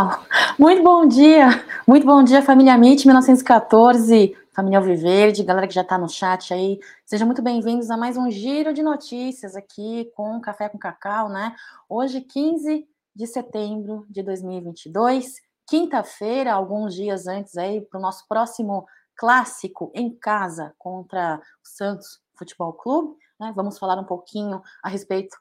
deu pau. Muito bom dia, muito bom dia, família MIT 1914, família Alviverde, galera que já tá no chat aí. Sejam muito bem-vindos a mais um giro de notícias aqui com Café com Cacau, né? Hoje, 15 de setembro de 2022, quinta-feira, alguns dias antes aí, para o nosso próximo clássico em casa contra o Santos Futebol Clube. Né? Vamos falar um pouquinho a respeito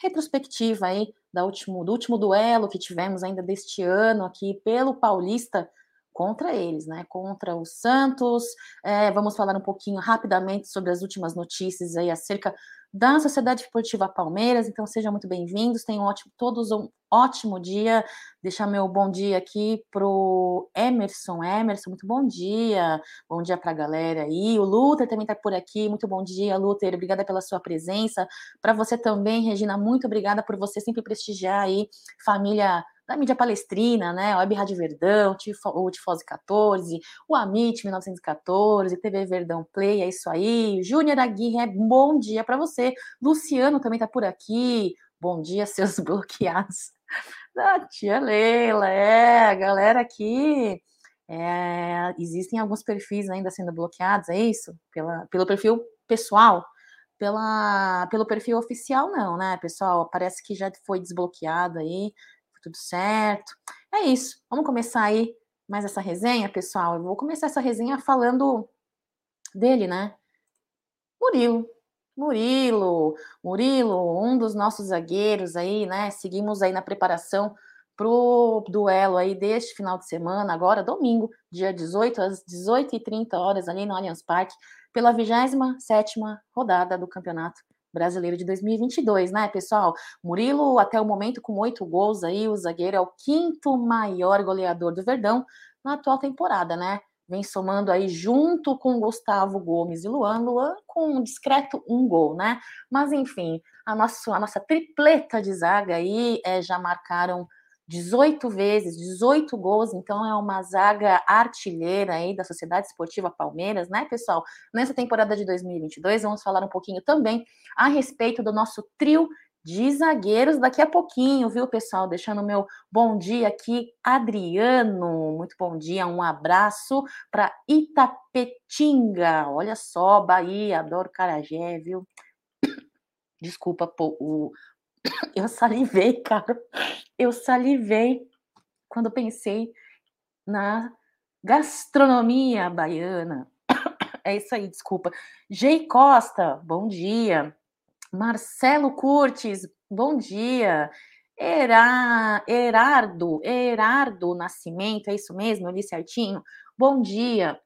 retrospectiva aí da último, do último duelo que tivemos ainda deste ano aqui pelo Paulista contra eles, né? Contra o Santos. É, vamos falar um pouquinho rapidamente sobre as últimas notícias aí acerca da Sociedade Esportiva Palmeiras. Então sejam muito bem-vindos. Tenham um ótimo, todos um ótimo dia. Deixar meu bom dia aqui pro Emerson. Emerson, muito bom dia. Bom dia para a galera aí. O Luther também está por aqui. Muito bom dia, Luther. Obrigada pela sua presença. Para você também, Regina, muito obrigada por você sempre prestigiar aí família da mídia palestrina, né? Web Rádio Verdão, o Tifose 14, o Amit 1914, TV Verdão Play, é isso aí. Júnior Aguirre, bom dia para você. Luciano também tá por aqui. Bom dia, seus bloqueados. Da tia Leila, é, a galera aqui. É, existem alguns perfis ainda sendo bloqueados, é isso? Pela, pelo perfil pessoal, pela, pelo perfil oficial, não, né, pessoal? Parece que já foi desbloqueado aí tudo certo. É isso. Vamos começar aí mais essa resenha, pessoal. Eu vou começar essa resenha falando dele, né? Murilo. Murilo, Murilo, um dos nossos zagueiros aí, né? Seguimos aí na preparação pro duelo aí deste final de semana, agora domingo, dia 18, às 18h30 horas ali no Allianz Parque, pela 27ª rodada do Campeonato Brasileiro de 2022, né, pessoal? Murilo, até o momento, com oito gols aí, o zagueiro é o quinto maior goleador do Verdão na atual temporada, né? Vem somando aí junto com Gustavo Gomes e Luan, Luan com um discreto um gol, né? Mas enfim, a nossa, a nossa tripleta de zaga aí é, já marcaram 18 vezes, 18 gols, então é uma zaga artilheira aí da Sociedade Esportiva Palmeiras, né, pessoal? Nessa temporada de 2022, vamos falar um pouquinho também a respeito do nosso trio de zagueiros daqui a pouquinho, viu, pessoal? Deixando o meu bom dia aqui, Adriano. Muito bom dia, um abraço para Itapetinga. Olha só, Bahia, adoro Carajé, viu? Desculpa o, eu salivei, cara. Eu salivei quando pensei na gastronomia baiana. É isso aí, desculpa. Gei Costa, bom dia. Marcelo Curtis, bom dia. Era, Erardo, Erardo Nascimento, é isso mesmo? Eu li certinho? Bom dia.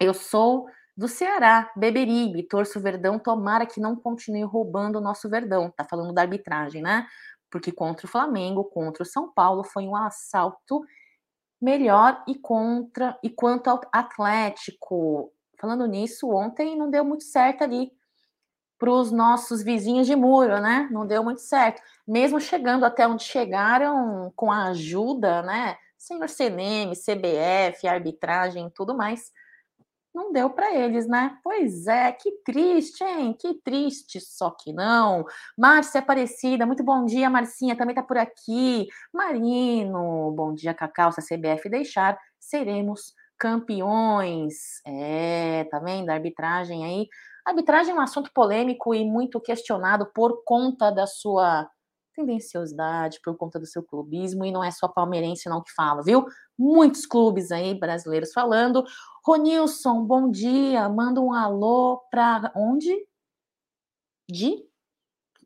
Eu sou do Ceará, Beberibe, torço Verdão, tomara que não continue roubando o nosso Verdão. Tá falando da arbitragem, né? Porque contra o Flamengo, contra o São Paulo, foi um assalto melhor e contra e quanto ao Atlético. Falando nisso, ontem não deu muito certo ali para os nossos vizinhos de muro, né? Não deu muito certo. Mesmo chegando até onde chegaram com a ajuda, né? Senhor CNM, CBF, arbitragem, tudo mais não deu para eles, né? Pois é, que triste, hein? Que triste, só que não. Márcia Aparecida, muito bom dia, Marcinha, também tá por aqui. Marino, bom dia, Cacau, se a CBF deixar, seremos campeões. É, tá vendo? Arbitragem aí. Arbitragem é um assunto polêmico e muito questionado por conta da sua tendenciosidade, por conta do seu clubismo, e não é só palmeirense não que fala, viu? Muitos clubes aí brasileiros falando. Ronilson, bom dia. Manda um alô para onde? De?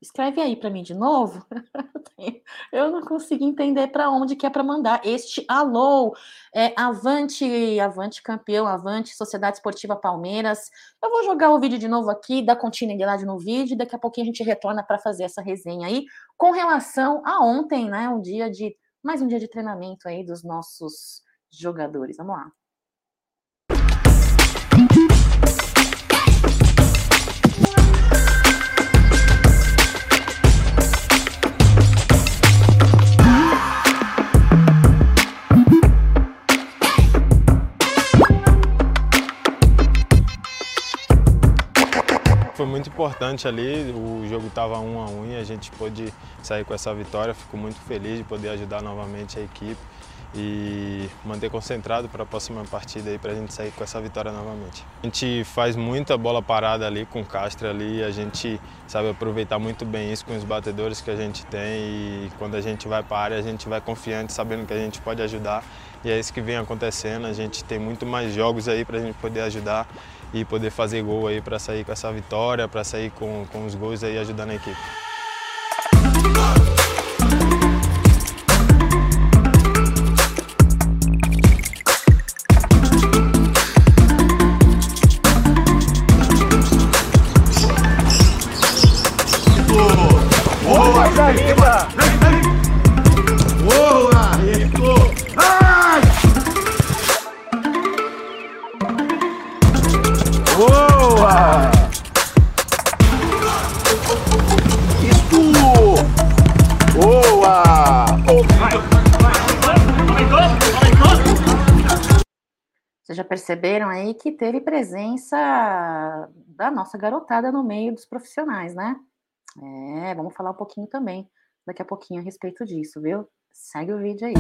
Escreve aí para mim de novo. Eu não consigo entender para onde que é para mandar este alô. É, avante, avante campeão, avante Sociedade Esportiva Palmeiras. Eu vou jogar o vídeo de novo aqui, dar continuidade no vídeo, daqui a pouquinho a gente retorna para fazer essa resenha aí com relação a ontem, né? Um dia de mais um dia de treinamento aí dos nossos jogadores. Vamos lá. foi muito importante ali. O jogo estava um a um e a gente pôde sair com essa vitória. Fico muito feliz de poder ajudar novamente a equipe e manter concentrado para a próxima partida aí para a gente sair com essa vitória novamente. A gente faz muita bola parada ali com o Castro ali, a gente sabe aproveitar muito bem isso com os batedores que a gente tem e quando a gente vai para a área a gente vai confiante, sabendo que a gente pode ajudar e é isso que vem acontecendo. A gente tem muito mais jogos aí para a gente poder ajudar e poder fazer gol aí para sair com essa vitória, para sair com, com os gols aí ajudando a equipe. Perceberam aí que teve presença da nossa garotada no meio dos profissionais, né? É, vamos falar um pouquinho também daqui a pouquinho a respeito disso, viu? Segue o vídeo aí.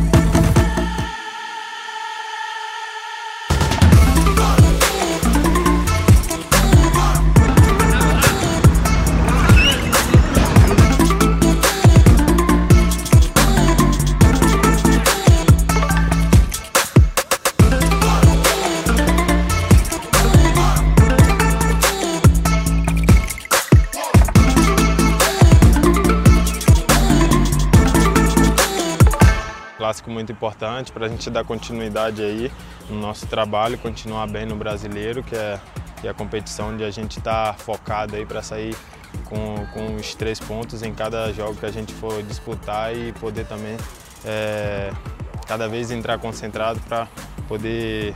Muito importante para a gente dar continuidade aí no nosso trabalho, continuar bem no brasileiro, que é, que é a competição onde a gente está focado aí para sair com, com os três pontos em cada jogo que a gente for disputar e poder também é, cada vez entrar concentrado para poder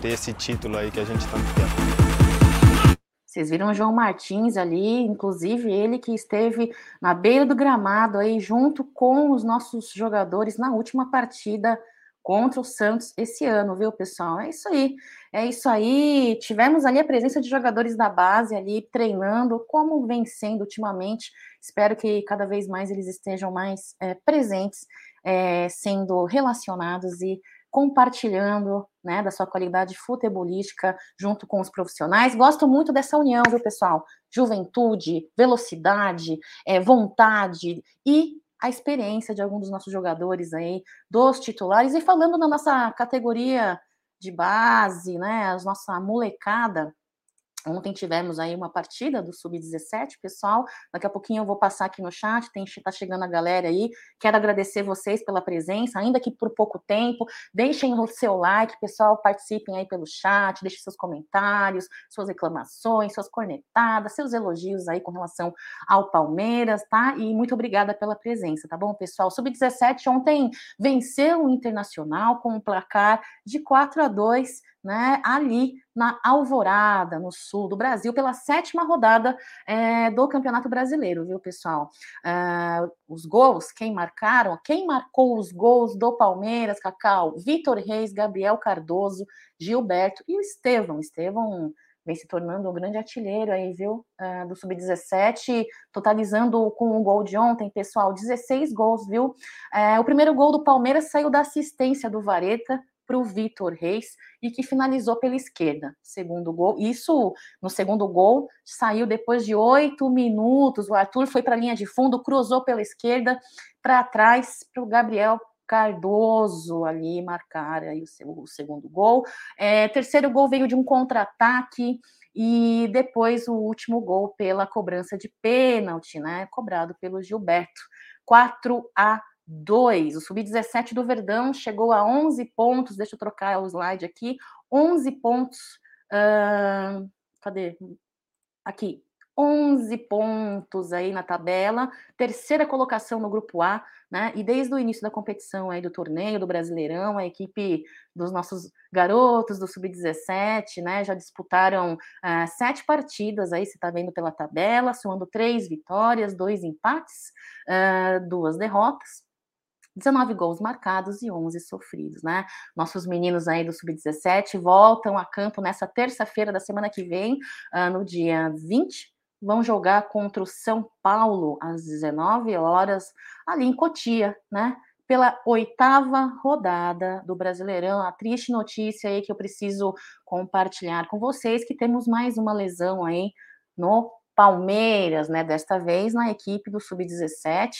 ter esse título aí que a gente tanto quer. Vocês viram o João Martins ali, inclusive ele que esteve na beira do gramado aí junto com os nossos jogadores na última partida contra o Santos esse ano, viu, pessoal? É isso aí. É isso aí. Tivemos ali a presença de jogadores da base ali treinando, como vem sendo ultimamente. Espero que cada vez mais eles estejam mais é, presentes, é, sendo relacionados e compartilhando né, da sua qualidade futebolística junto com os profissionais. Gosto muito dessa união, viu, pessoal? Juventude, velocidade, é, vontade e a experiência de alguns dos nossos jogadores aí, dos titulares, e falando na nossa categoria de base, né, a nossa molecada, Ontem tivemos aí uma partida do Sub-17, pessoal. Daqui a pouquinho eu vou passar aqui no chat, tem, tá chegando a galera aí. Quero agradecer vocês pela presença, ainda que por pouco tempo. Deixem o seu like, pessoal, participem aí pelo chat, deixem seus comentários, suas reclamações, suas cornetadas, seus elogios aí com relação ao Palmeiras, tá? E muito obrigada pela presença, tá bom, pessoal? Sub-17 ontem venceu o Internacional com um placar de 4 a 2 né, ali na Alvorada, no sul do Brasil, pela sétima rodada é, do Campeonato Brasileiro, viu, pessoal? Uh, os gols, quem marcaram, quem marcou os gols do Palmeiras, Cacau? Vitor Reis, Gabriel Cardoso, Gilberto e o Estevão. Estevão vem se tornando um grande artilheiro aí, viu? Uh, do Sub-17, totalizando com o gol de ontem, pessoal, 16 gols, viu? Uh, o primeiro gol do Palmeiras saiu da assistência do Vareta, para o Vitor Reis e que finalizou pela esquerda. Segundo gol. Isso no segundo gol saiu depois de oito minutos. O Arthur foi para a linha de fundo, cruzou pela esquerda para trás para o Gabriel Cardoso ali marcar aí o, seu, o segundo gol. É, terceiro gol veio de um contra-ataque e depois o último gol pela cobrança de pênalti, né? Cobrado pelo Gilberto. 4 a 2. O sub-17 do Verdão chegou a 11 pontos. Deixa eu trocar o slide aqui. 11 pontos. Uh, cadê? Aqui. 11 pontos aí na tabela, terceira colocação no grupo A, né? E desde o início da competição aí do torneio do Brasileirão, a equipe dos nossos garotos do sub-17, né, já disputaram uh, sete partidas aí, você está vendo pela tabela, somando três vitórias, dois empates, uh, duas derrotas. 19 gols marcados e 11 sofridos, né? Nossos meninos aí do Sub-17 voltam a campo nessa terça-feira da semana que vem, uh, no dia 20 vão jogar contra o São Paulo às 19 horas, ali em Cotia, né? Pela oitava rodada do Brasileirão. A triste notícia aí que eu preciso compartilhar com vocês que temos mais uma lesão aí no Palmeiras, né? Desta vez na equipe do Sub-17,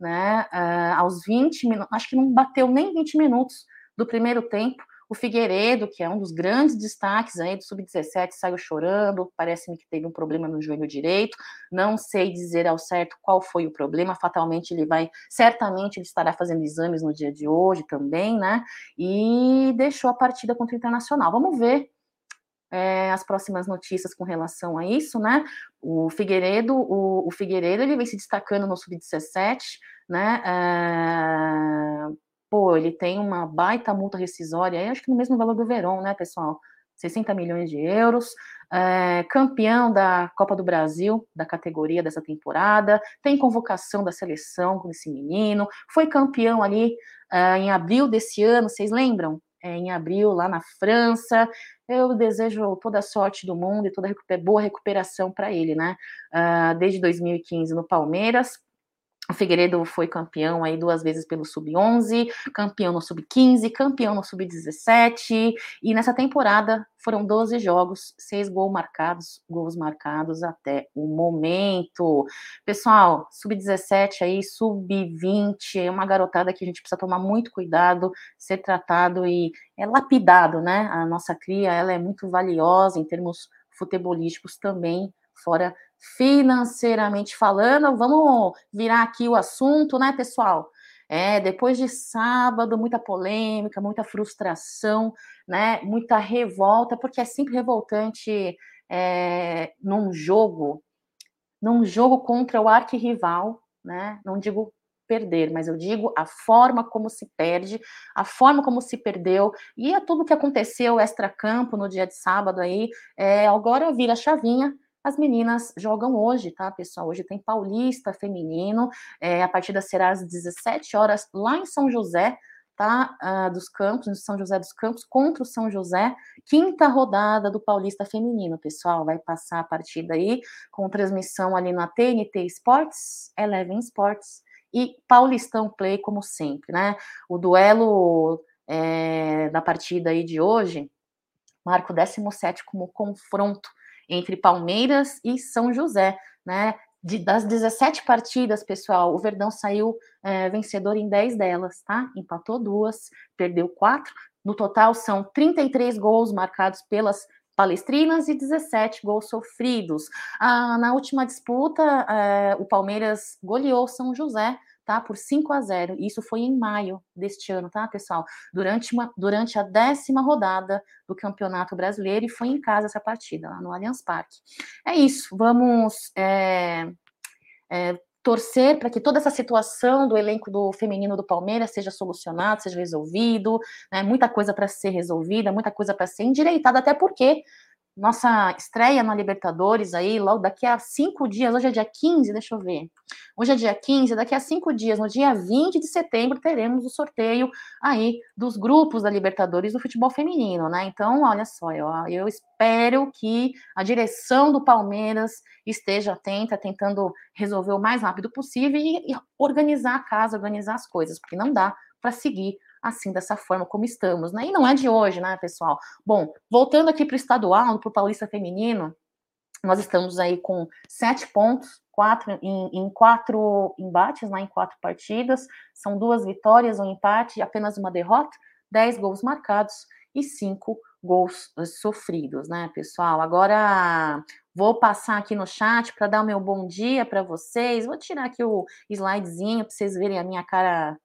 né? Uh, aos 20 minutos, acho que não bateu nem 20 minutos do primeiro tempo o Figueiredo, que é um dos grandes destaques aí do Sub-17, saiu chorando, parece-me que teve um problema no joelho direito, não sei dizer ao certo qual foi o problema, fatalmente ele vai, certamente ele estará fazendo exames no dia de hoje também, né, e deixou a partida contra o Internacional. Vamos ver é, as próximas notícias com relação a isso, né? O Figueiredo, o, o Figueiredo, ele vem se destacando no sub-17, né? É, pô, ele tem uma baita multa rescisória, acho que no mesmo valor do Verón, né, pessoal? 60 milhões de euros, é, campeão da Copa do Brasil, da categoria dessa temporada, tem convocação da seleção com esse menino, foi campeão ali é, em abril desse ano, vocês lembram? É, em abril, lá na França. Eu desejo toda a sorte do mundo e toda a boa recuperação para ele, né? Uh, desde 2015 no Palmeiras, o Figueiredo foi campeão aí duas vezes pelo Sub-11, campeão no Sub-15, campeão no Sub-17, e nessa temporada foram 12 jogos, seis gols marcados, gols marcados até o momento. Pessoal, Sub-17 aí, Sub-20, é uma garotada que a gente precisa tomar muito cuidado, ser tratado e é lapidado, né? A nossa cria, ela é muito valiosa em termos futebolísticos também, fora financeiramente falando, vamos virar aqui o assunto, né, pessoal? É, depois de sábado, muita polêmica, muita frustração, né, muita revolta, porque é sempre revoltante é, num jogo, num jogo contra o arquirrival, né, não digo perder, mas eu digo a forma como se perde, a forma como se perdeu, e é tudo que aconteceu extra-campo no dia de sábado aí, é, agora vira chavinha, as meninas jogam hoje, tá, pessoal? Hoje tem Paulista feminino, é, a partida será às 17 horas lá em São José, tá? Uh, dos Campos, no São José dos Campos, contra o São José, quinta rodada do Paulista Feminino, pessoal. Vai passar a partida aí com transmissão ali na TNT Sports, Eleven Sports e Paulistão Play, como sempre, né? O duelo é, da partida aí de hoje marca o 17 como confronto entre Palmeiras e São José, né? De, das 17 partidas, pessoal, o Verdão saiu é, vencedor em 10 delas, tá? Empatou duas, perdeu quatro. No total, são 33 gols marcados pelas palestrinas e 17 gols sofridos. Ah, na última disputa, é, o Palmeiras goleou São José tá? Por 5 a 0. Isso foi em maio deste ano, tá, pessoal? Durante, uma, durante a décima rodada do Campeonato Brasileiro e foi em casa essa partida, lá no Allianz Parque. É isso, vamos é, é, torcer para que toda essa situação do elenco do feminino do Palmeiras seja solucionada, seja resolvido, né? Muita coisa para ser resolvida, muita coisa para ser endireitada, até porque nossa estreia na Libertadores aí, logo daqui a cinco dias, hoje é dia 15, deixa eu ver. Hoje é dia 15, daqui a cinco dias, no dia 20 de setembro, teremos o sorteio aí dos grupos da Libertadores do futebol feminino, né? Então, olha só, eu, eu espero que a direção do Palmeiras esteja atenta, tentando resolver o mais rápido possível e, e organizar a casa, organizar as coisas, porque não dá para seguir assim, dessa forma como estamos, né? E não é de hoje, né, pessoal? Bom, voltando aqui para o estadual, para o Paulista Feminino, nós estamos aí com sete pontos, quatro em, em, quatro embates, né, em quatro partidas, são duas vitórias, um empate, apenas uma derrota, dez gols marcados e cinco gols eh, sofridos, né, pessoal? Agora vou passar aqui no chat para dar o meu bom dia para vocês. Vou tirar aqui o slidezinho para vocês verem a minha cara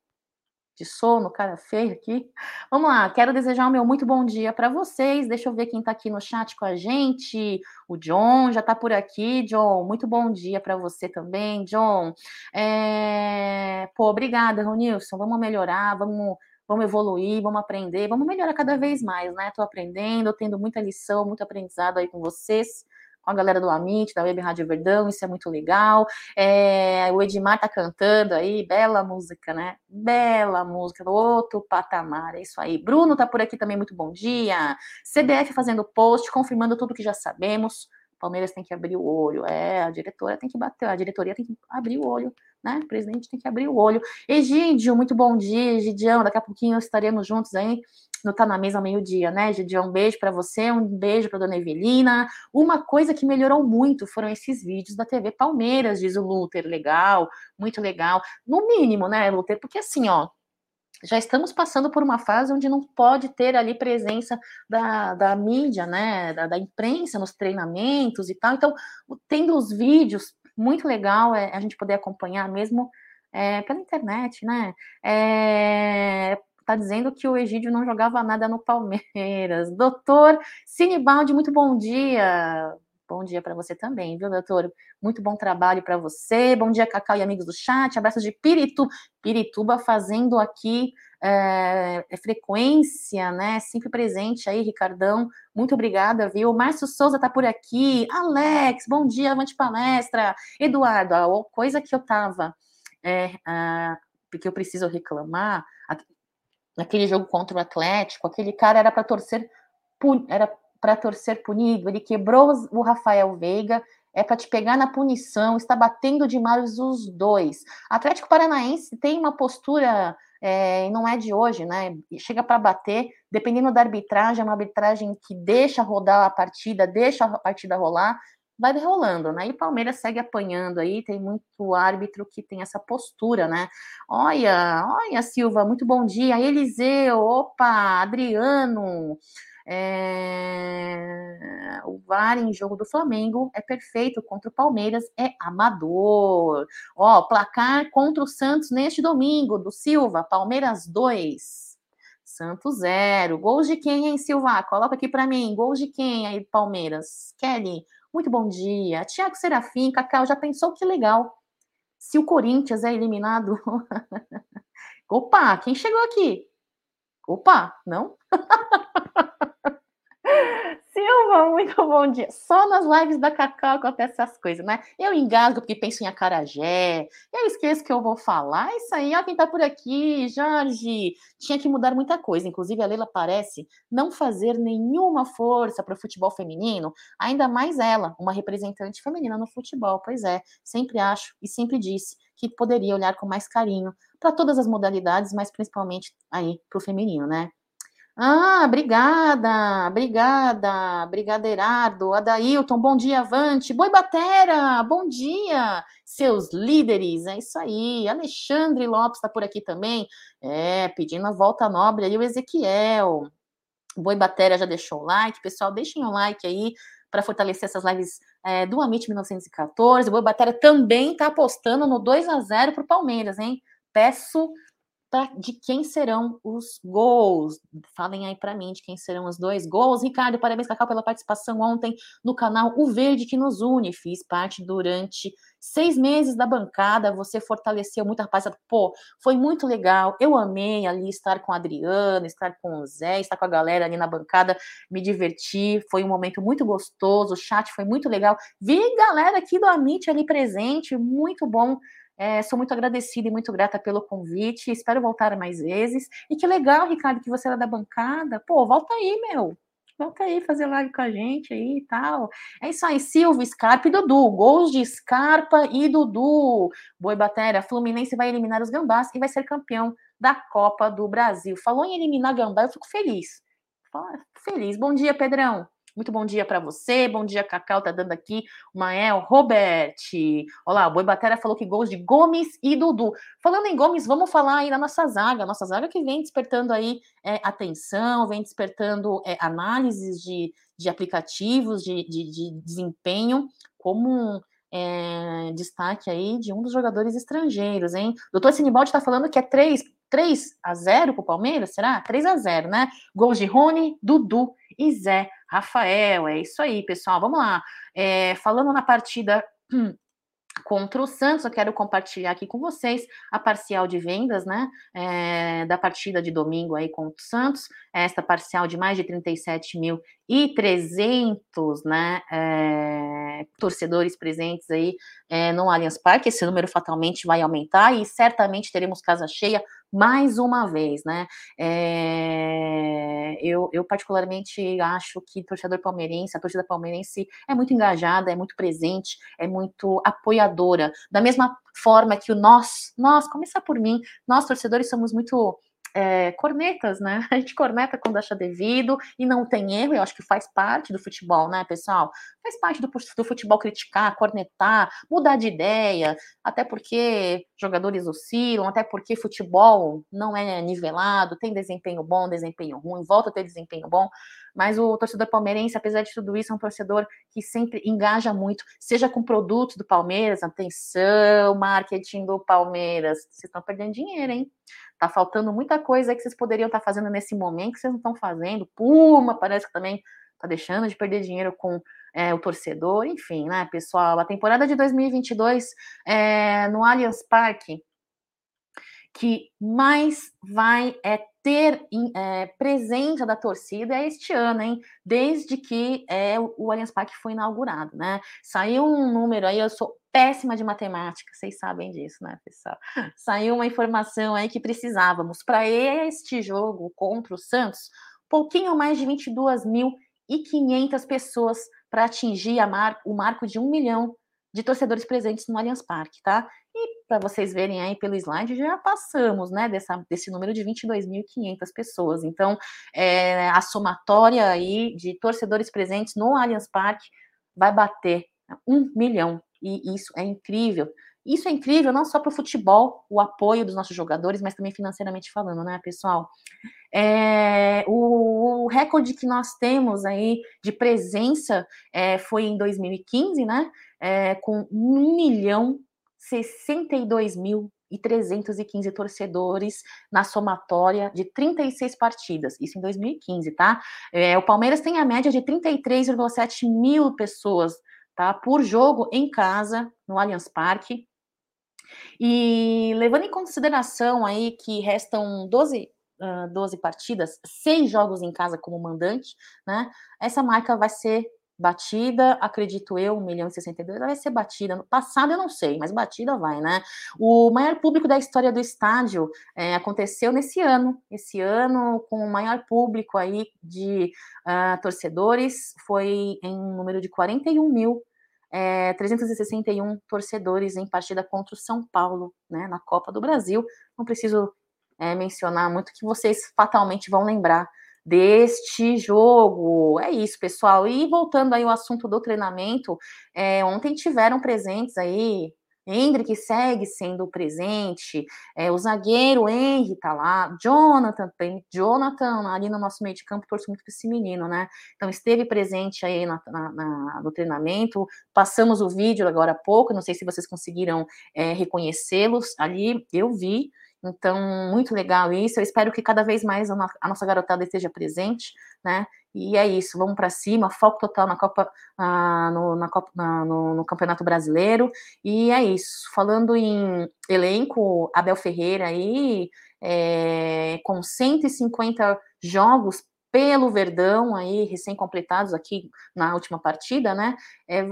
de sono, cara feio aqui. Vamos lá, quero desejar o meu muito bom dia para vocês. Deixa eu ver quem está aqui no chat com a gente. O John já está por aqui. John, muito bom dia para você também, John. É... Pô, obrigada, Ronilson. Vamos melhorar, vamos, vamos evoluir, vamos aprender, vamos melhorar cada vez mais, né? Estou aprendendo, tendo muita lição, muito aprendizado aí com vocês com a galera do Amit, da Web Rádio Verdão, isso é muito legal. É, o Edmar tá cantando aí, bela música, né? Bela música, outro patamar, é isso aí. Bruno tá por aqui também, muito bom dia. CBF fazendo post, confirmando tudo que já sabemos. Palmeiras tem que abrir o olho. É, a diretora tem que bater, a diretoria tem que abrir o olho, né? O presidente tem que abrir o olho. Egídio, muito bom dia, Egidião. Daqui a pouquinho estaremos juntos aí no Tá na Mesa meio-dia, né, Egidião? Um beijo para você, um beijo para dona Evelina. Uma coisa que melhorou muito foram esses vídeos da TV Palmeiras, diz o Luther. Legal, muito legal. No mínimo, né, Luther? Porque assim, ó, já estamos passando por uma fase onde não pode ter ali presença da, da mídia, né, da, da imprensa nos treinamentos e tal. Então, tendo os vídeos, muito legal é a gente poder acompanhar mesmo é, pela internet, né? É, tá dizendo que o Egídio não jogava nada no Palmeiras. Doutor Sinibaldi, muito bom dia. Bom dia para você também, viu, doutor? Muito bom trabalho para você. Bom dia, Cacau e amigos do chat. Abraços de Piritu, Pirituba fazendo aqui é, frequência, né? Sempre presente aí, Ricardão. Muito obrigada, viu? Márcio Souza tá por aqui. Alex, bom dia, avante palestra. Eduardo, a coisa que eu tava. É, a, que eu preciso reclamar, naquele jogo contra o Atlético, aquele cara era para torcer era para torcer punido, ele quebrou o Rafael Veiga, é para te pegar na punição, está batendo demais os dois. Atlético Paranaense tem uma postura, é, não é de hoje, né? Chega para bater, dependendo da arbitragem, é uma arbitragem que deixa rodar a partida, deixa a partida rolar, vai rolando, né? E o Palmeiras segue apanhando aí, tem muito árbitro que tem essa postura, né? Olha, olha, Silva, muito bom dia. Eliseu, opa, Adriano. É... O VAR em jogo do Flamengo é perfeito contra o Palmeiras, é amador. Ó, placar contra o Santos neste domingo, do Silva, Palmeiras 2. Santos 0. Gols de quem, hein, Silva? Coloca aqui para mim. Gols de quem aí, Palmeiras? Kelly, muito bom dia. Tiago Serafim, Cacau, já pensou que legal? Se o Corinthians é eliminado. Opa, quem chegou aqui? Opa, não? Silva, muito bom dia. Só nas lives da Cacau acontece essas coisas, né? Eu engasgo porque penso em acarajé, eu esqueço que eu vou falar. É isso aí, ó, quem tá por aqui, Jorge. Tinha que mudar muita coisa. Inclusive, a Leila parece não fazer nenhuma força para o futebol feminino, ainda mais ela, uma representante feminina no futebol. Pois é, sempre acho e sempre disse que poderia olhar com mais carinho para todas as modalidades, mas principalmente aí para o feminino, né? Ah, obrigada, obrigada, brigadeirado, Adailton, bom dia, Avante, Boi Batera, bom dia, seus líderes, é isso aí, Alexandre Lopes está por aqui também, é, pedindo a volta nobre aí, o Ezequiel, Boi Batera já deixou o like, pessoal, deixem o like aí, para fortalecer essas lives é, do Amit 1914, o Boi Batera também está apostando no 2 a 0 para o Palmeiras, hein, peço pra, de quem serão os gols. Falem aí para mim de quem serão os dois gols. Ricardo, parabéns, Cacau, pela participação ontem no canal O Verde que nos une. Fiz parte durante seis meses da bancada. Você fortaleceu muito, rapaziada. Pô, foi muito legal. Eu amei ali estar com a Adriana, estar com o Zé, estar com a galera ali na bancada. Me diverti. Foi um momento muito gostoso. O chat foi muito legal. Vi galera aqui do Amit ali presente. Muito bom é, sou muito agradecida e muito grata pelo convite. Espero voltar mais vezes. E que legal, Ricardo, que você era da bancada. Pô, volta aí, meu. Volta aí fazer live com a gente aí e tal. É isso aí, Silvio, Scarpa e Dudu. Gols de Scarpa e Dudu. Boi Batera, Fluminense vai eliminar os Gambás e vai ser campeão da Copa do Brasil. Falou em eliminar Gambá, eu fico feliz. Feliz. Bom dia, Pedrão. Muito bom dia para você. Bom dia, Cacau, tá dando aqui. Mael, Robert. Olá, o Boi Batera falou que gols de Gomes e Dudu. Falando em Gomes, vamos falar aí da nossa zaga. Nossa zaga que vem despertando aí é, atenção, vem despertando é, análises de, de aplicativos, de, de, de desempenho, como é, destaque aí de um dos jogadores estrangeiros, hein? Doutor Sinibaldi está falando que é 3, 3 a 0 para o Palmeiras, será? 3 a 0 né? Gols de Rony, Dudu e Zé Rafael. É isso aí, pessoal. Vamos lá. É, falando na partida contra o Santos, eu quero compartilhar aqui com vocês a parcial de vendas, né, é, da partida de domingo aí contra o Santos, esta parcial de mais de 37.300, né, é, torcedores presentes aí é, no Allianz Parque, esse número fatalmente vai aumentar e certamente teremos casa cheia mais uma vez, né? É, eu, eu, particularmente acho que torcedor palmeirense, a torcida palmeirense é muito engajada, é muito presente, é muito apoiadora. Da mesma forma que o nós, nós, começar por mim, nós torcedores somos muito é, cornetas, né? A gente corneta quando acha devido e não tem erro, eu acho que faz parte do futebol, né, pessoal? Faz parte do, do futebol criticar, cornetar, mudar de ideia, até porque jogadores oscilam, até porque futebol não é nivelado, tem desempenho bom, desempenho ruim, volta a ter desempenho bom, mas o torcedor palmeirense, apesar de tudo isso, é um torcedor que sempre engaja muito, seja com produtos do Palmeiras, atenção, marketing do Palmeiras, vocês estão perdendo dinheiro, hein? Tá faltando muita coisa que vocês poderiam estar tá fazendo nesse momento que vocês não estão fazendo. Puma parece que também tá deixando de perder dinheiro com é, o torcedor, enfim, né, pessoal? A temporada de 2022 é, no Allianz Parque que mais vai é, ter é, presença da torcida é este ano, hein? Desde que é, o Allianz Parque foi inaugurado, né? Saiu um número aí, eu sou péssima de matemática, vocês sabem disso, né, pessoal? Saiu uma informação aí que precisávamos para este jogo contra o Santos, pouquinho mais de 22.500 pessoas para atingir mar, o marco de um milhão de torcedores presentes no Allianz Parque, tá? E para vocês verem aí pelo slide, já passamos, né, dessa, desse número de 22.500 pessoas. Então, é, a somatória aí de torcedores presentes no Allianz Parque vai bater um milhão. E isso é incrível. Isso é incrível não só para o futebol, o apoio dos nossos jogadores, mas também financeiramente falando, né, pessoal? É, o, o, recorde que nós temos aí de presença é, foi em 2015, né? É, com 1 milhão 62 mil e 315 torcedores na somatória de 36 partidas, isso em 2015, tá? É, o Palmeiras tem a média de 33,7 mil pessoas, tá? Por jogo em casa, no Allianz Parque. E levando em consideração aí que restam 12, uh, 12 partidas, seis jogos em casa como mandante, né? Essa marca vai ser batida, acredito eu, 1 milhão e 62, ela vai ser batida. No passado eu não sei, mas batida vai, né? O maior público da história do estádio é, aconteceu nesse ano, esse ano, com o maior público aí de uh, torcedores, foi em um número de 41 mil. É, 361 torcedores em partida contra o São Paulo, né, na Copa do Brasil. Não preciso é, mencionar muito que vocês fatalmente vão lembrar deste jogo. É isso, pessoal. E voltando aí ao assunto do treinamento, é, ontem tiveram presentes aí. Hendrick segue sendo presente, é, o zagueiro Henry tá lá, Jonathan tem, Jonathan ali no nosso meio de campo, torço muito para esse menino, né? Então esteve presente aí na, na, na, no treinamento, passamos o vídeo agora há pouco, não sei se vocês conseguiram é, reconhecê-los ali, eu vi, então, muito legal isso. Eu espero que cada vez mais a, nossa garotada esteja presente, né? E é isso, vamos para cima, foco total na Copa, ah, no, na Copa na, no, no, Campeonato Brasileiro. E é isso. Falando em elenco, Abel Ferreira aí, é, com 150 jogos pelo Verdão aí, recém-completados aqui na última partida, né? É,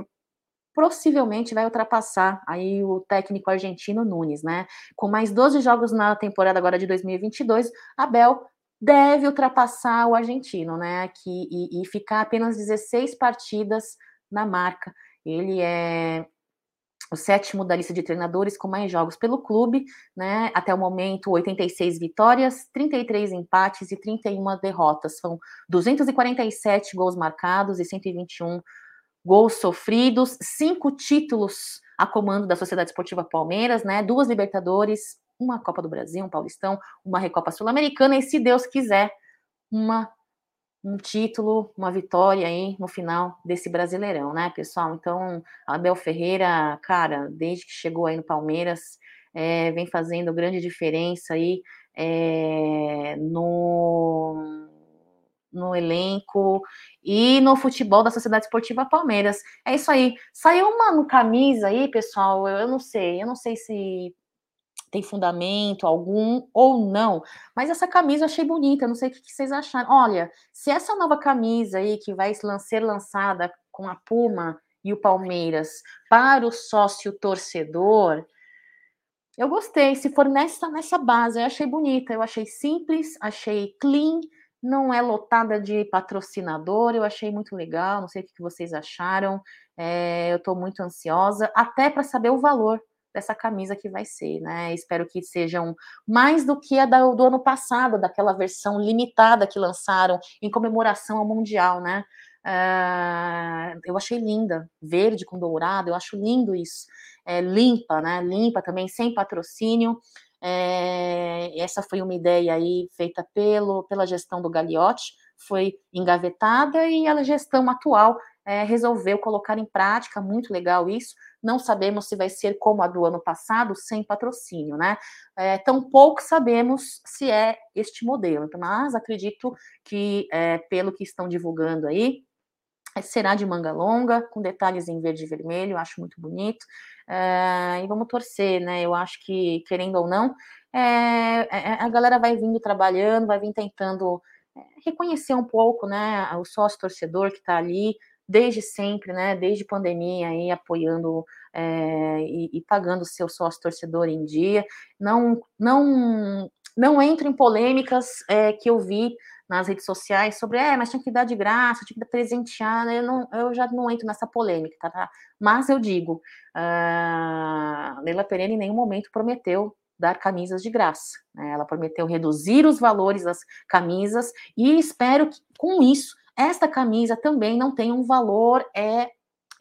possivelmente vai ultrapassar aí o técnico argentino Nunes, né? Com mais 12 jogos na temporada agora de 2022, Abel deve ultrapassar o argentino, né? Aqui, e, e ficar apenas 16 partidas na marca. Ele é o sétimo da lista de treinadores com mais jogos pelo clube, né? Até o momento, 86 vitórias, 33 empates e 31 derrotas. São 247 gols marcados e 121 gols sofridos, cinco títulos a comando da Sociedade Esportiva Palmeiras, né? Duas Libertadores, uma Copa do Brasil, um Paulistão, uma Recopa Sul-Americana e, se Deus quiser, uma um título, uma vitória aí no final desse Brasileirão, né, pessoal? Então, Abel Ferreira, cara, desde que chegou aí no Palmeiras, é, vem fazendo grande diferença aí é, no no elenco e no futebol da Sociedade Esportiva Palmeiras. É isso aí. Saiu uma camisa aí, pessoal. Eu não sei, eu não sei se tem fundamento algum ou não, mas essa camisa eu achei bonita. Não sei o que vocês acharam. Olha, se essa nova camisa aí que vai ser lançada com a Puma e o Palmeiras para o sócio torcedor, eu gostei. Se for nessa, nessa base, eu achei bonita, eu achei simples, achei clean, não é lotada de patrocinador, eu achei muito legal, não sei o que vocês acharam, é, eu estou muito ansiosa, até para saber o valor dessa camisa que vai ser, né? Espero que sejam mais do que a do, ano passado, daquela versão limitada que lançaram em comemoração ao Mundial, né? Uh, eu achei linda, verde com dourado, eu acho lindo isso. É, limpa, né? Limpa também, sem patrocínio. É, essa foi uma ideia aí feita pelo, pela gestão do Gagliotti, foi engavetada e a gestão atual é, resolveu colocar em prática, muito legal isso. Não sabemos se vai ser como a do ano passado, sem patrocínio, né? É, tampouco sabemos se é este modelo, mas acredito que, é, pelo que estão divulgando aí, será de manga longa, com detalhes em verde e vermelho, acho muito bonito. É, e vamos torcer, né? Eu acho que, querendo ou não, é, a galera vai vindo trabalhando, vai vir tentando reconhecer um pouco, né, o sócio torcedor que está ali, desde sempre, né, desde pandemia aí apoiando é, e, e, pagando o seu sócio torcedor em dia. Não, não, não entro em polêmicas que eu vi nas redes sociais sobre, é, mas tinha que dar de graça, tinha que dar presentear, eu, não, eu já não entro nessa polêmica, tá? tá? Mas eu digo, uh, Leila Pereira em nenhum momento prometeu dar camisas de graça. Né? Ela prometeu reduzir os valores das camisas e espero que com isso esta camisa também não tem um valor é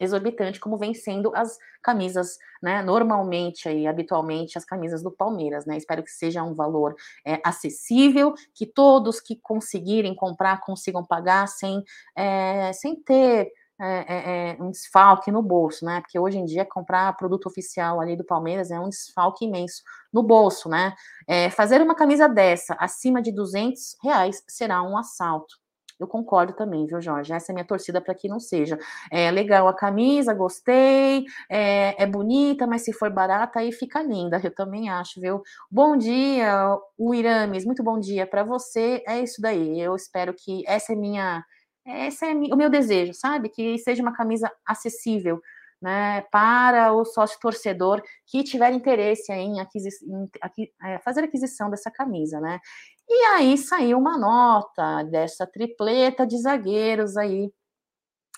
exorbitante como vem sendo as camisas, né? Normalmente aí, habitualmente as camisas do Palmeiras, né? Espero que seja um valor é, acessível, que todos que conseguirem comprar consigam pagar sem, é, sem ter é, é, é, um desfalque no bolso, né? Porque hoje em dia comprar produto oficial ali do Palmeiras é um desfalque imenso no bolso, né? É, fazer uma camisa dessa acima de 200 reais será um assalto. Eu concordo também, viu, Jorge? Essa é minha torcida para que não seja. É legal a camisa, gostei, é, é, bonita, mas se for barata, aí fica linda. Eu também acho, viu? Bom dia, o Irames, muito bom dia para você. É isso daí. Eu espero que essa é minha. Esse é o meu desejo, sabe? Que seja uma camisa acessível, né, para o sócio torcedor que tiver interesse em, aquisi em aqui, é, fazer aquisição dessa camisa, né? E aí saiu uma nota dessa tripleta de zagueiros aí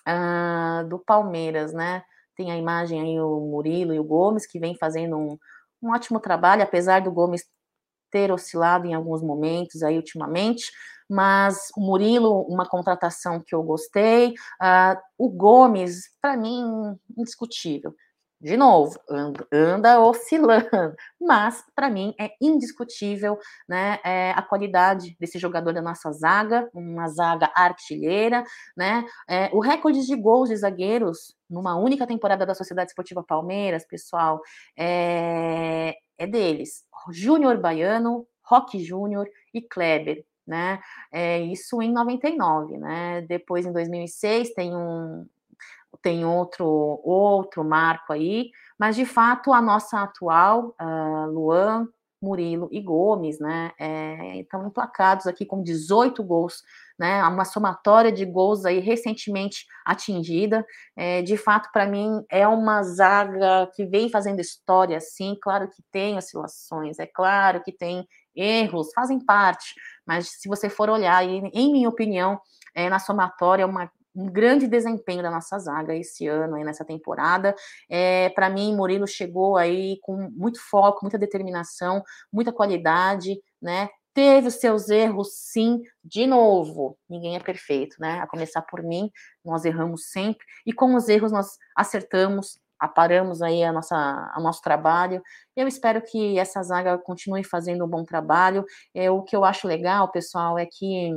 uh, do Palmeiras, né? Tem a imagem aí o Murilo e o Gomes, que vem fazendo um, um ótimo trabalho, apesar do Gomes ter oscilado em alguns momentos aí ultimamente, mas o Murilo, uma contratação que eu gostei, uh, o Gomes, para mim, indiscutível de novo, anda, oscilando, mas para mim é indiscutível né, é, a qualidade desse jogador da nossa zaga, uma zaga artilheira, né? É, o recorde de gols de zagueiros numa única temporada da Sociedade Esportiva Palmeiras, pessoal, é, é deles. Júnior Baiano, Roque Júnior e Kleber. Né? É, isso em 99, né? Depois, em 2006, tem um, tem outro outro marco aí, mas de fato a nossa atual, uh, Luan, Murilo e Gomes, né, é, estão emplacados aqui com 18 gols, né, uma somatória de gols aí recentemente atingida. É, de fato, para mim, é uma zaga que vem fazendo história, sim. Claro que tem oscilações, é claro que tem erros, fazem parte, mas se você for olhar, em minha opinião, é, na somatória, uma um grande desempenho da nossa zaga esse ano, aí, nessa temporada. É, Para mim, Murilo chegou aí com muito foco, muita determinação, muita qualidade, né? Teve os seus erros, sim, de novo. Ninguém é perfeito, né? A começar por mim, nós erramos sempre, e com os erros nós acertamos, aparamos aí a nossa, o nosso trabalho. Eu espero que essa zaga continue fazendo um bom trabalho. É, o que eu acho legal, pessoal, é que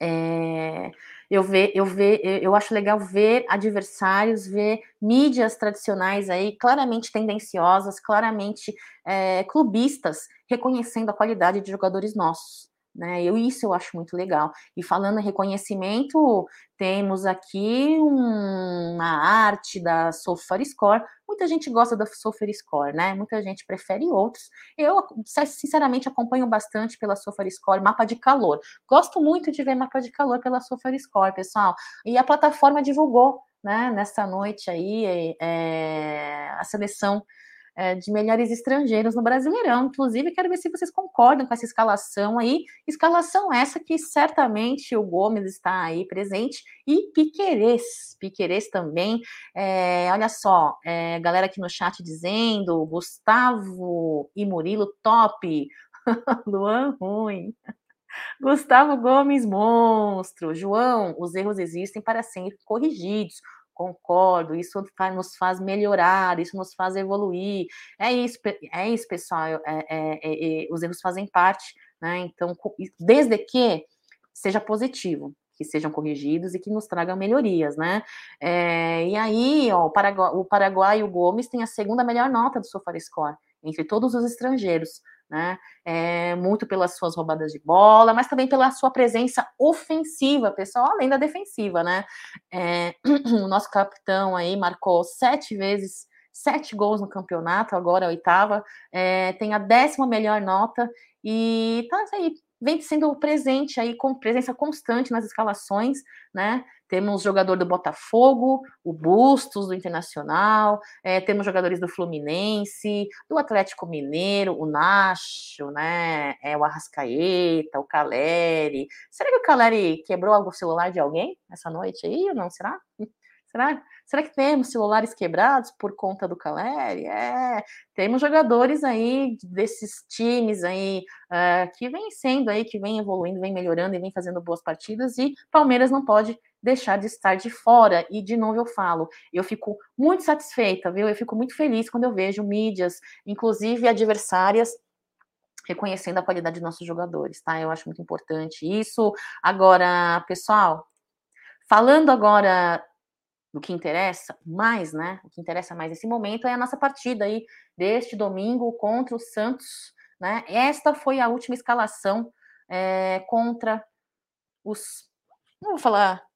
é, eu, ver, eu, ver, eu acho legal ver adversários, ver mídias tradicionais aí claramente tendenciosas, claramente é, clubistas, reconhecendo a qualidade de jogadores nossos né? Eu, isso eu acho muito legal. E falando em reconhecimento, temos aqui um, uma arte da SofaScore. Muita gente gosta da SofaScore, né? Muita gente prefere outros. Eu, sinceramente, acompanho bastante pela SofaScore, mapa de calor. Gosto muito de ver mapa de calor pela SofaScore, pessoal. E a plataforma divulgou, né, nessa noite aí, é, a seleção é, de melhores estrangeiros no Brasileirão. Inclusive, quero ver se vocês concordam com essa escalação aí. Escalação essa que certamente o Gomes está aí presente e Piquerez. Piquerez também. É, olha só, é, galera aqui no chat dizendo: Gustavo e Murilo top. Luan ruim. Gustavo Gomes, monstro. João, os erros existem para serem corrigidos. Concordo, isso nos faz melhorar, isso nos faz evoluir. É isso, é isso, pessoal. É, é, é, é os erros fazem parte, né? Então, desde que seja positivo, que sejam corrigidos e que nos tragam melhorias, né? É, e aí, ó, o, Paraguai, o Paraguai e o Gomes têm a segunda melhor nota do SofaScore entre todos os estrangeiros né? É, muito pelas suas roubadas de bola, mas também pela sua presença ofensiva, pessoal, além da defensiva, né? É, o nosso capitão aí marcou sete vezes, sete gols no campeonato, agora a oitava, é, tem a décima melhor nota e tá aí vem sendo presente aí com presença constante nas escalações, né? Temos jogador do Botafogo, o Bustos do Internacional, é, temos jogadores do Fluminense, do Atlético Mineiro, o Nacho, né? É, o Arrascaeta, o Caleri. Será que o Caleri quebrou o celular de alguém essa noite aí ou não? Será? Será? Será que temos celulares quebrados por conta do Caleri? É, temos jogadores aí desses times aí uh, que vem sendo aí, que vem evoluindo, vem melhorando e vem fazendo boas partidas e Palmeiras não pode deixar de estar de fora. E de novo eu falo, eu fico muito satisfeita, viu? Eu fico muito feliz quando eu vejo mídias, inclusive adversárias, reconhecendo a qualidade dos nossos jogadores, tá? Eu acho muito importante isso. Agora, pessoal, falando agora do que interessa mais, né? O que interessa mais nesse momento é a nossa partida aí deste domingo contra o Santos, né? Esta foi a última escalação é, contra os. Não vou falar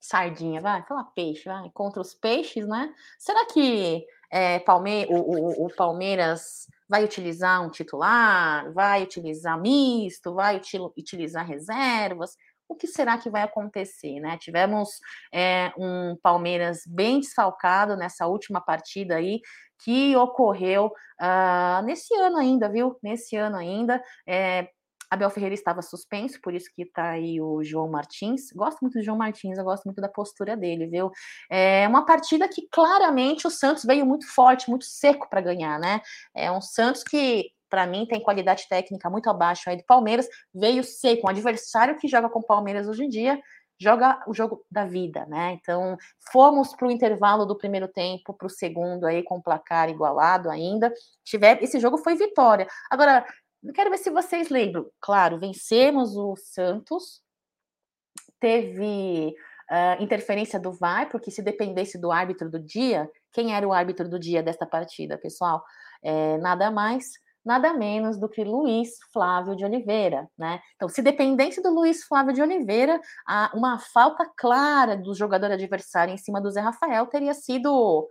sardinha, vai, falar peixe, vai, contra os peixes, né? Será que é, Palme o, o, o Palmeiras vai utilizar um titular, vai utilizar misto, vai util utilizar reservas? o que será que vai acontecer, né? Tivemos é, um Palmeiras bem desfalcado nessa última partida aí que ocorreu uh, nesse ano ainda, viu? Nesse ano ainda. É, Abel Ferreira estava suspenso, por isso que está aí o João Martins. Gosto muito do João Martins, eu gosto muito da postura dele, viu? É uma partida que claramente o Santos veio muito forte, muito seco para ganhar, né? É um Santos que para mim, tem qualidade técnica muito abaixo aí do Palmeiras. Veio ser com o adversário que joga com o Palmeiras hoje em dia, joga o jogo da vida, né? Então, fomos para o intervalo do primeiro tempo, para o segundo aí, com o placar igualado ainda. Tiver, esse jogo foi vitória. Agora, quero ver se vocês lembram. Claro, vencemos o Santos, teve uh, interferência do VAR, porque se dependesse do árbitro do dia, quem era o árbitro do dia desta partida, pessoal? É, nada mais nada menos do que Luiz Flávio de Oliveira, né? Então, se dependesse do Luiz Flávio de Oliveira, uma falta clara do jogador adversário em cima do Zé Rafael teria sido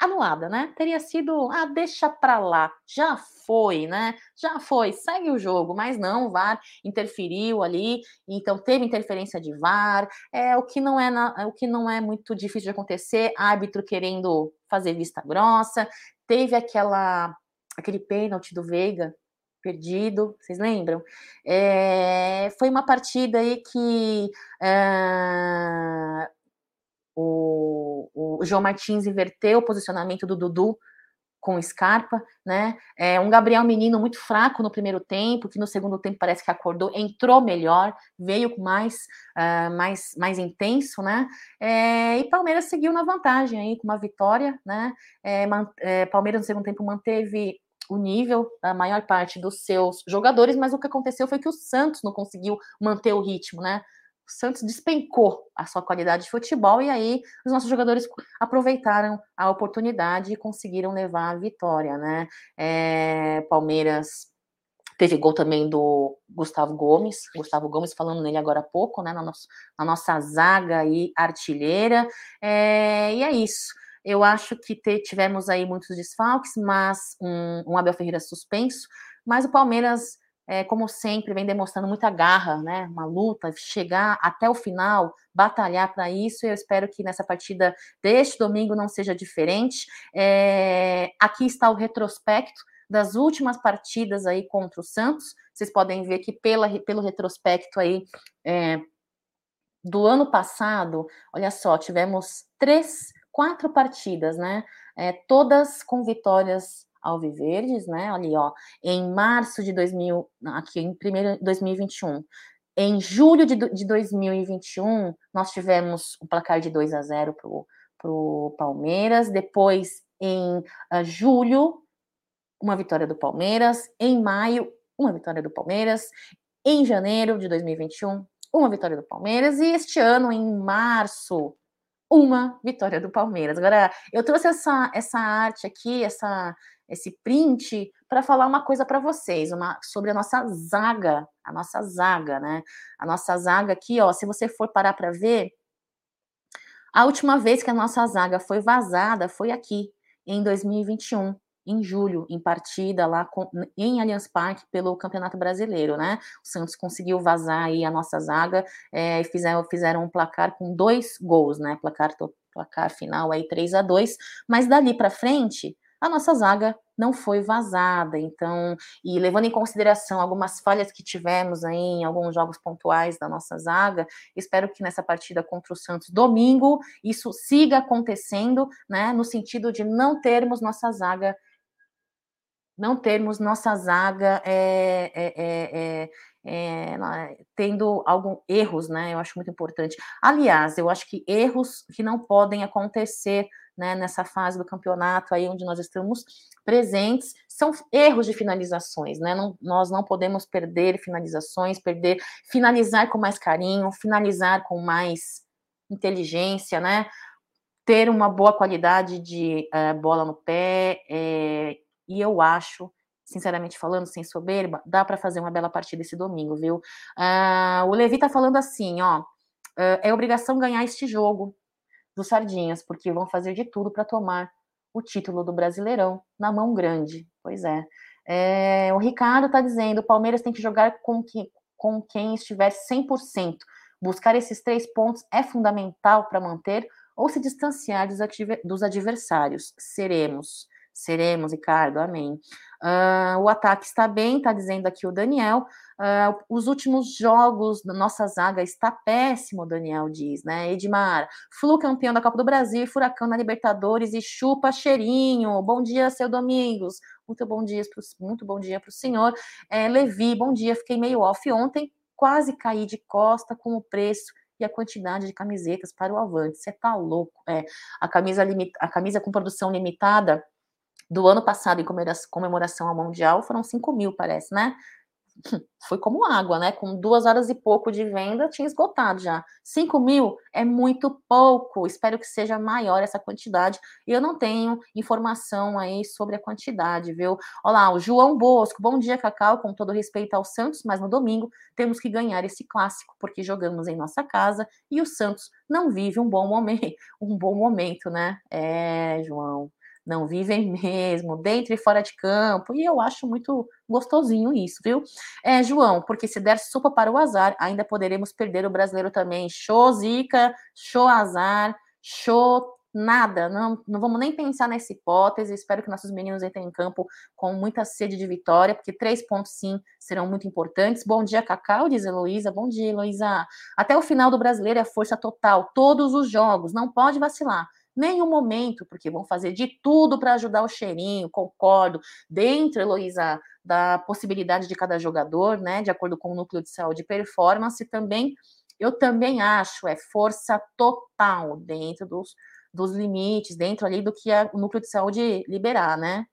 anulada, né? Teria sido, ah, deixa pra lá, já foi, né? Já foi, segue o jogo, mas não, o VAR interferiu ali, então teve interferência de VAR, é o que não é na, o que não é muito difícil de acontecer, árbitro querendo fazer vista grossa, teve aquela aquele pênalti do Veiga perdido, vocês lembram? É, foi uma partida aí que é, o, o, João Martins inverteu o posicionamento do Dudu com Scarpa, né? É um Gabriel Menino muito fraco no primeiro tempo, que no segundo tempo parece que acordou, entrou melhor, veio mais, uh, mais, mais intenso, né? É, e Palmeiras seguiu na vantagem aí com uma vitória, né? É, é, Palmeiras no segundo tempo manteve o nível da maior parte dos seus jogadores, mas o que aconteceu foi que o Santos não conseguiu manter o ritmo, né? O Santos despencou a sua qualidade de futebol e aí os nossos jogadores aproveitaram a oportunidade e conseguiram levar a vitória, né? É, Palmeiras teve gol também do Gustavo Gomes, Gustavo Gomes falando nele agora há pouco, né? Na, nosso, na nossa zaga e artilheira. É, e é isso. Eu acho que te, tivemos aí muitos desfalques, mas um, um Abel Ferreira suspenso, mas o Palmeiras é, como sempre, vem demonstrando muita garra, né? Uma luta, chegar até o final, batalhar para isso. Eu espero que nessa partida deste domingo não seja diferente. É, aqui está o retrospecto das últimas partidas aí contra o Santos. Vocês podem ver que pela, pelo retrospecto aí é, do ano passado, olha só, tivemos três, quatro partidas, né? É, todas com vitórias alviverdes, né? Ali, ó, em março de 2000, aqui em primeiro 2021. Em julho de, de 2021, nós tivemos um placar de 2 a 0 para o Palmeiras. Depois, em uh, julho, uma vitória do Palmeiras. Em maio, uma vitória do Palmeiras. Em janeiro de 2021, uma vitória do Palmeiras. E este ano, em março, uma vitória do Palmeiras. Agora, eu trouxe essa, essa arte aqui, essa, esse print, para falar uma coisa para vocês, uma, sobre a nossa zaga, a nossa zaga, né? A nossa zaga aqui, ó, se você for parar para ver, a última vez que a nossa zaga foi vazada foi aqui, em 2021 em julho, em partida lá com, em Allianz Parque pelo Campeonato Brasileiro, né? O Santos conseguiu vazar aí a nossa zaga é, e fizeram, fizeram um placar com dois gols, né? Placar, placar final aí 3 a 2 mas dali para frente a nossa zaga não foi vazada. Então, e levando em consideração algumas falhas que tivemos aí em alguns jogos pontuais da nossa zaga, espero que nessa partida contra o Santos domingo isso siga acontecendo, né, no sentido de não termos nossa zaga não termos nossa zaga é, é, é, tendo algum erros, né? Eu acho muito importante. Aliás, eu acho que erros que não podem acontecer né, nessa fase do campeonato aí onde nós estamos presentes são erros de finalizações, né? Não, nós não podemos perder finalizações, perder, finalizar com mais carinho, finalizar com mais inteligência, né? Ter uma boa qualidade de uh, bola no pé, é, e eu acho, sinceramente falando, sem soberba, dá para fazer uma bela partida esse domingo, viu? Uh, o Levi tá falando assim, ó, uh, é obrigação ganhar este jogo dos Sardinhas, porque vão fazer de tudo para tomar o título do Brasileirão na mão grande. Pois é. é o Ricardo tá dizendo, o Palmeiras tem que jogar com, que, com quem estiver 100%. Buscar esses três pontos é fundamental para manter ou se distanciar dos, dos adversários. Seremos. Seremos, Ricardo, amém. Uh, o ataque está bem, está dizendo aqui o Daniel. Uh, os últimos jogos da nossa zaga está péssimo, Daniel diz, né? Edmar, Flu campeão da Copa do Brasil, Furacão na Libertadores e chupa cheirinho. Bom dia, seu Domingos. Muito bom dia, muito bom dia para o senhor. É, Levi, bom dia. Fiquei meio off ontem, quase caí de costa com o preço e a quantidade de camisetas para o Avante. Você tá louco? É, a camisa limit, a camisa com produção limitada do ano passado em comemoração ao Mundial foram 5 mil, parece, né? Foi como água, né? Com duas horas e pouco de venda, tinha esgotado já. 5 mil é muito pouco. Espero que seja maior essa quantidade. E eu não tenho informação aí sobre a quantidade, viu? Olá, o João Bosco. Bom dia, Cacau. Com todo respeito ao Santos, mas no domingo temos que ganhar esse clássico, porque jogamos em nossa casa e o Santos não vive um bom momento, um bom momento, né? É, João não vivem mesmo, dentro e fora de campo, e eu acho muito gostosinho isso, viu? É, João, porque se der sopa para o azar, ainda poderemos perder o brasileiro também. Show zica, show azar, show nada, não, não vamos nem pensar nessa hipótese. Espero que nossos meninos entrem em campo com muita sede de vitória, porque três pontos sim serão muito importantes. Bom dia, Cacau, diz Heloísa. Bom dia, Heloísa. Até o final do brasileiro é força total, todos os jogos, não pode vacilar nenhum momento, porque vão fazer de tudo para ajudar o cheirinho, concordo, dentro, Heloísa, da possibilidade de cada jogador, né, de acordo com o núcleo de saúde e performance, também, eu também acho, é força total dentro dos, dos limites, dentro ali do que a, o núcleo de saúde liberar, né,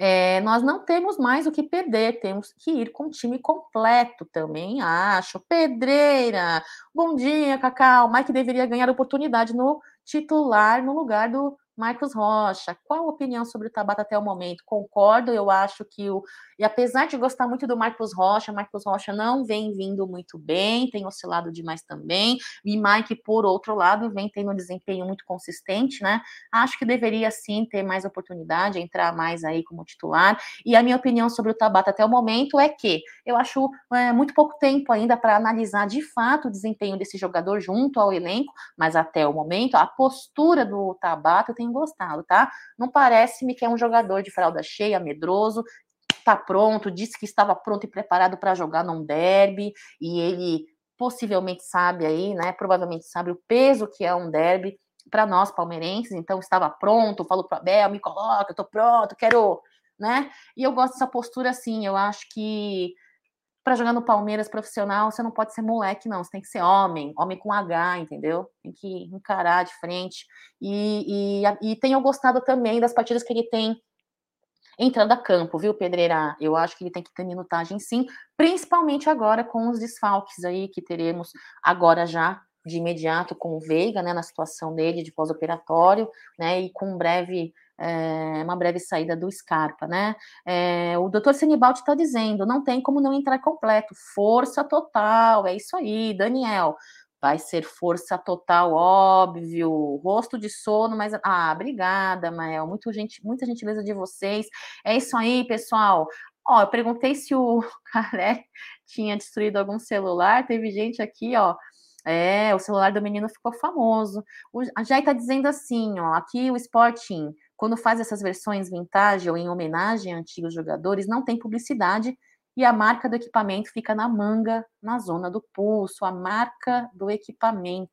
é, nós não temos mais o que perder, temos que ir com o time completo também, acho. Pedreira, bom dia, Cacau. Mike deveria ganhar oportunidade no titular no lugar do Marcos Rocha, qual a opinião sobre o Tabata até o momento? Concordo, eu acho que o. E apesar de gostar muito do Marcos Rocha, Marcos Rocha não vem vindo muito bem, tem oscilado demais também. E Mike, por outro lado, vem tendo um desempenho muito consistente, né? Acho que deveria sim ter mais oportunidade, entrar mais aí como titular. E a minha opinião sobre o Tabata até o momento é que eu acho é, muito pouco tempo ainda para analisar de fato o desempenho desse jogador junto ao elenco, mas até o momento a postura do Tabata tem tenho gostado, tá? Não parece-me que é um jogador de fralda cheia, medroso, tá pronto, disse que estava pronto e preparado para jogar num derby, e ele possivelmente sabe aí, né? Provavelmente sabe o peso que é um derby para nós palmeirenses, então estava pronto, falou para Abel, me coloca, eu tô pronto, quero, né? E eu gosto dessa postura assim, eu acho que para jogar no Palmeiras profissional, você não pode ser moleque, não. Você tem que ser homem, homem com H, entendeu? Tem que encarar de frente. E, e, e tenho gostado também das partidas que ele tem entrando a campo, viu, Pedreira? Eu acho que ele tem que ter minutagem sim, principalmente agora com os desfalques aí que teremos agora já de imediato com o Veiga, né, na situação dele de pós-operatório, né, e com um breve é, uma breve saída do Scarpa, né? É, o doutor Senibaldi está dizendo, não tem como não entrar completo, força total, é isso aí, Daniel. Vai ser força total, óbvio. Rosto de sono, mas. Ah, obrigada, Mael. Muito gente, muita gentileza de vocês. É isso aí, pessoal. Ó, eu perguntei se o Calé tinha destruído algum celular. Teve gente aqui, ó. É, o celular do menino ficou famoso. O, a Jai tá dizendo assim, ó. Aqui o Sporting quando faz essas versões vintage ou em homenagem a antigos jogadores, não tem publicidade e a marca do equipamento fica na manga, na zona do pulso, a marca do equipamento.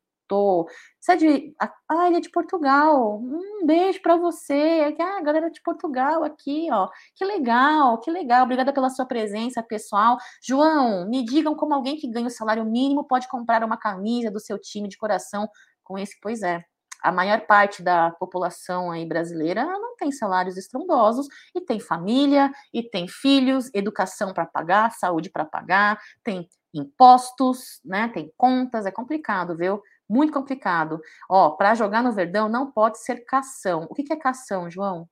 Você é de. Ah, ele é de Portugal. Um beijo para você. Ah, galera de Portugal aqui, ó. Que legal, que legal. Obrigada pela sua presença, pessoal. João, me digam como alguém que ganha o salário mínimo pode comprar uma camisa do seu time de coração com esse. Pois é a maior parte da população aí brasileira não tem salários estrondosos e tem família e tem filhos, educação para pagar, saúde para pagar, tem impostos, né? Tem contas, é complicado, viu? Muito complicado. Ó, para jogar no Verdão não pode ser cação. O que, que é cação, João?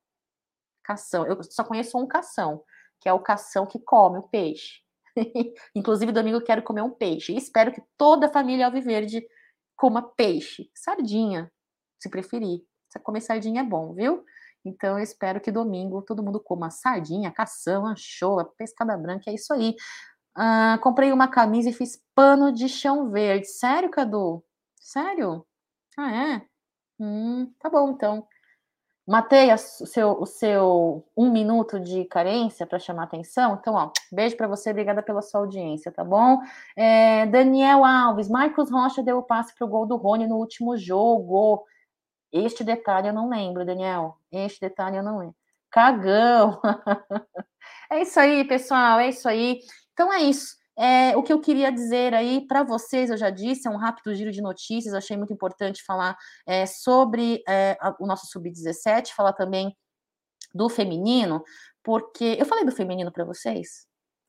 Cação. Eu só conheço um cação, que é o cação que come o peixe. Inclusive, domingo eu quero comer um peixe. E espero que toda a família Alviverde coma peixe. Sardinha, se preferir. Comer sardinha é bom, viu? Então eu espero que domingo todo mundo coma sardinha, cação, anchoa, pescada branca, é isso aí. Ah, comprei uma camisa e fiz pano de chão verde. Sério, Cadu? Sério? Ah, é? Hum, tá bom, então. Matei o seu, o seu um minuto de carência para chamar atenção. Então, ó, beijo para você, obrigada pela sua audiência, tá bom? É, Daniel Alves, Marcos Rocha deu o passe pro gol do Rony no último jogo. Este detalhe eu não lembro, Daniel. Este detalhe eu não lembro. Cagão! é isso aí, pessoal, é isso aí. Então é isso. É, o que eu queria dizer aí para vocês, eu já disse, é um rápido giro de notícias, achei muito importante falar é, sobre é, o nosso Sub-17, falar também do feminino, porque eu falei do feminino para vocês?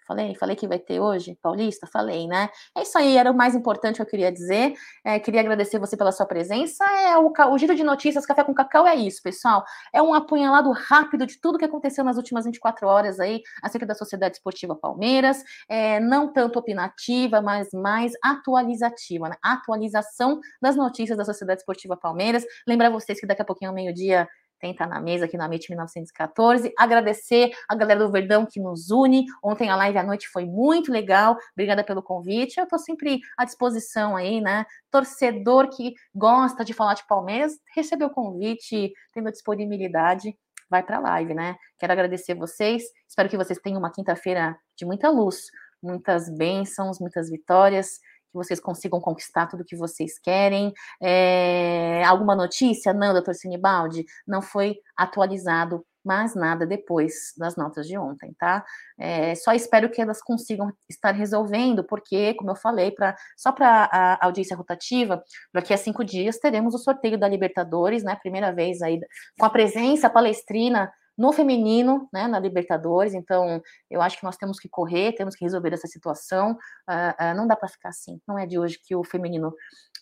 Falei, falei que vai ter hoje, Paulista? Falei, né? É isso aí, era o mais importante que eu queria dizer. É, queria agradecer você pela sua presença. É o, o, Giro de Notícias Café com Cacau é isso, pessoal. É um apunhalado rápido de tudo que aconteceu nas últimas 24 horas aí acerca da Sociedade Esportiva Palmeiras. É, não tanto opinativa, mas mais atualizativa, né? Atualização das notícias da Sociedade Esportiva Palmeiras. Lembrar vocês que daqui a pouquinho, ao meio-dia, tem estar na mesa aqui na MIT 1914. Agradecer a galera do Verdão que nos une. Ontem a live à noite foi muito legal. Obrigada pelo convite. Eu estou sempre à disposição aí, né? Torcedor que gosta de falar de Palmeiras, recebeu o convite, tendo disponibilidade, vai para a live, né? Quero agradecer vocês. Espero que vocês tenham uma quinta-feira de muita luz, muitas bênçãos, muitas vitórias que vocês consigam conquistar tudo que vocês querem. É, alguma notícia? Não, doutor Sinibaldi, não foi atualizado mais nada depois das notas de ontem, tá? É, só espero que elas consigam estar resolvendo, porque, como eu falei, pra, só para a audiência rotativa, daqui a cinco dias teremos o sorteio da Libertadores, né? Primeira vez aí, com a presença palestrina no feminino, né, na Libertadores. Então, eu acho que nós temos que correr, temos que resolver essa situação. Uh, uh, não dá para ficar assim. Não é de hoje que o feminino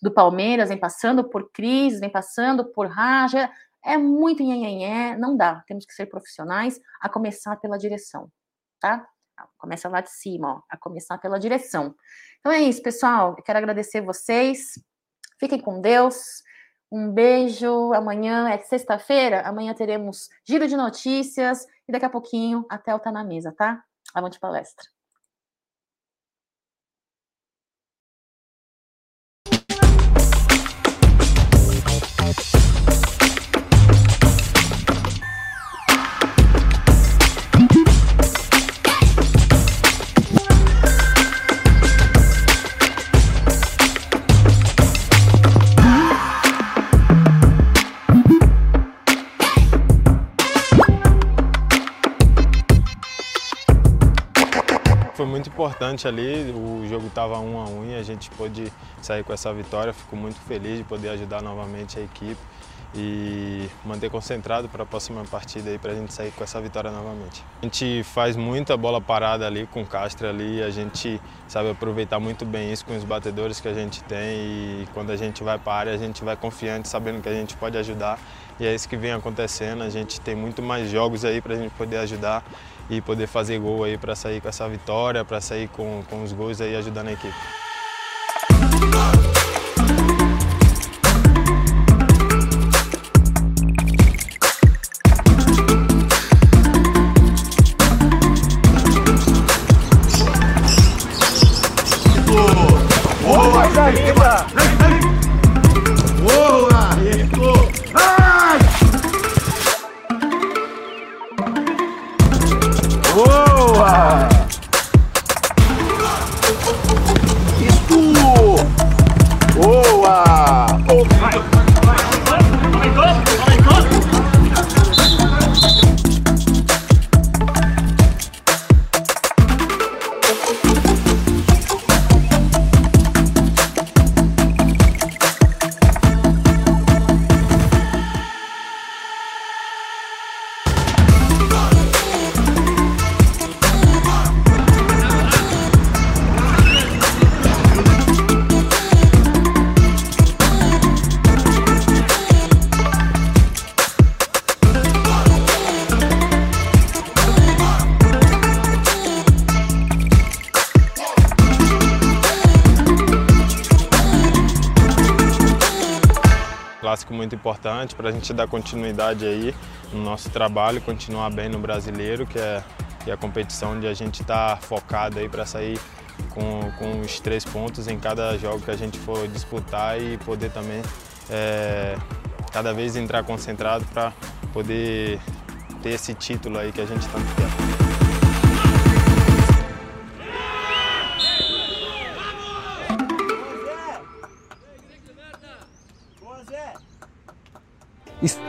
do Palmeiras vem passando por crise, vem passando por raja. é muito nhenhenhé, não dá. Temos que ser profissionais, a começar pela direção, tá? Começa lá de cima, ó, a começar pela direção. Então é isso, pessoal. Eu quero agradecer vocês. Fiquem com Deus. Um beijo. Amanhã é sexta-feira. Amanhã teremos giro de notícias. E daqui a pouquinho, até o Tá na Mesa, tá? Avante palestra. Importante ali, o jogo estava um a um e a gente pôde sair com essa vitória. Fico muito feliz de poder ajudar novamente a equipe e manter concentrado para a próxima partida aí para a gente sair com essa vitória novamente. A gente faz muita bola parada ali com o Castro ali, a gente sabe aproveitar muito bem isso com os batedores que a gente tem e quando a gente vai para a área a gente vai confiante, sabendo que a gente pode ajudar e é isso que vem acontecendo. A gente tem muito mais jogos aí para a gente poder ajudar e poder fazer gol aí para sair com essa vitória, para sair com, com os gols aí ajudando a equipe. Importante para a gente dar continuidade aí no nosso trabalho, continuar bem no brasileiro, que é, que é a competição onde a gente está focado aí para sair com, com os três pontos em cada jogo que a gente for disputar e poder também é, cada vez entrar concentrado para poder ter esse título aí que a gente tanto quer. Isso